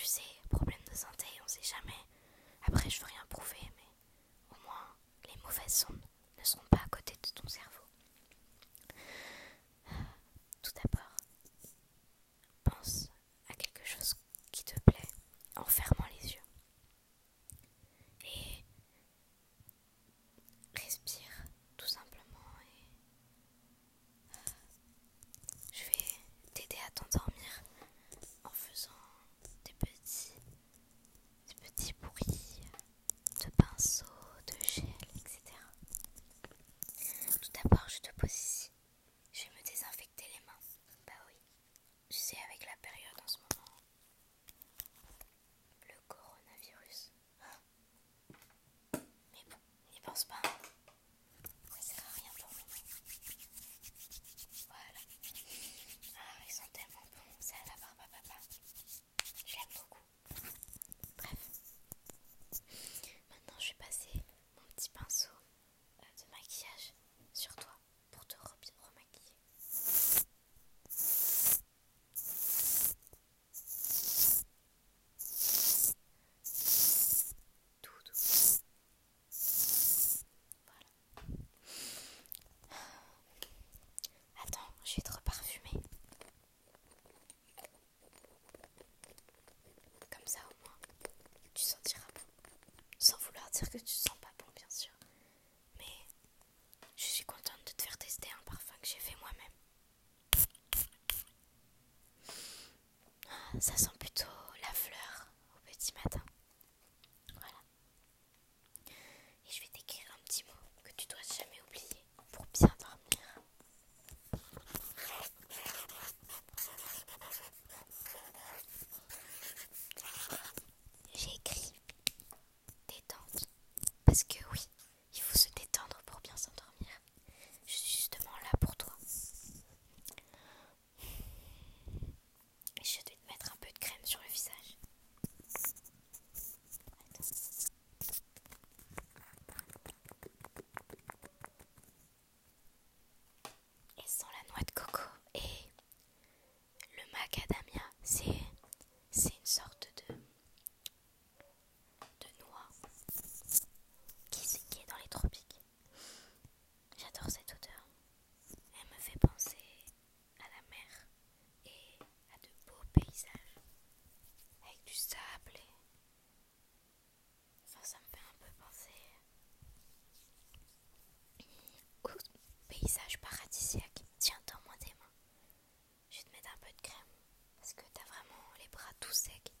tu sais, problème de santé, on sait jamais. Après, je veux rien prouver, mais au moins, les mauvaises ondes los va sentiras bon. Sans vouloir dire que tu te sens pas bon, bien sûr. Mais je suis contente de te faire tester un parfum que j'ai fait moi-même. Ah, ça sent plutôt parce que oui, tout sec.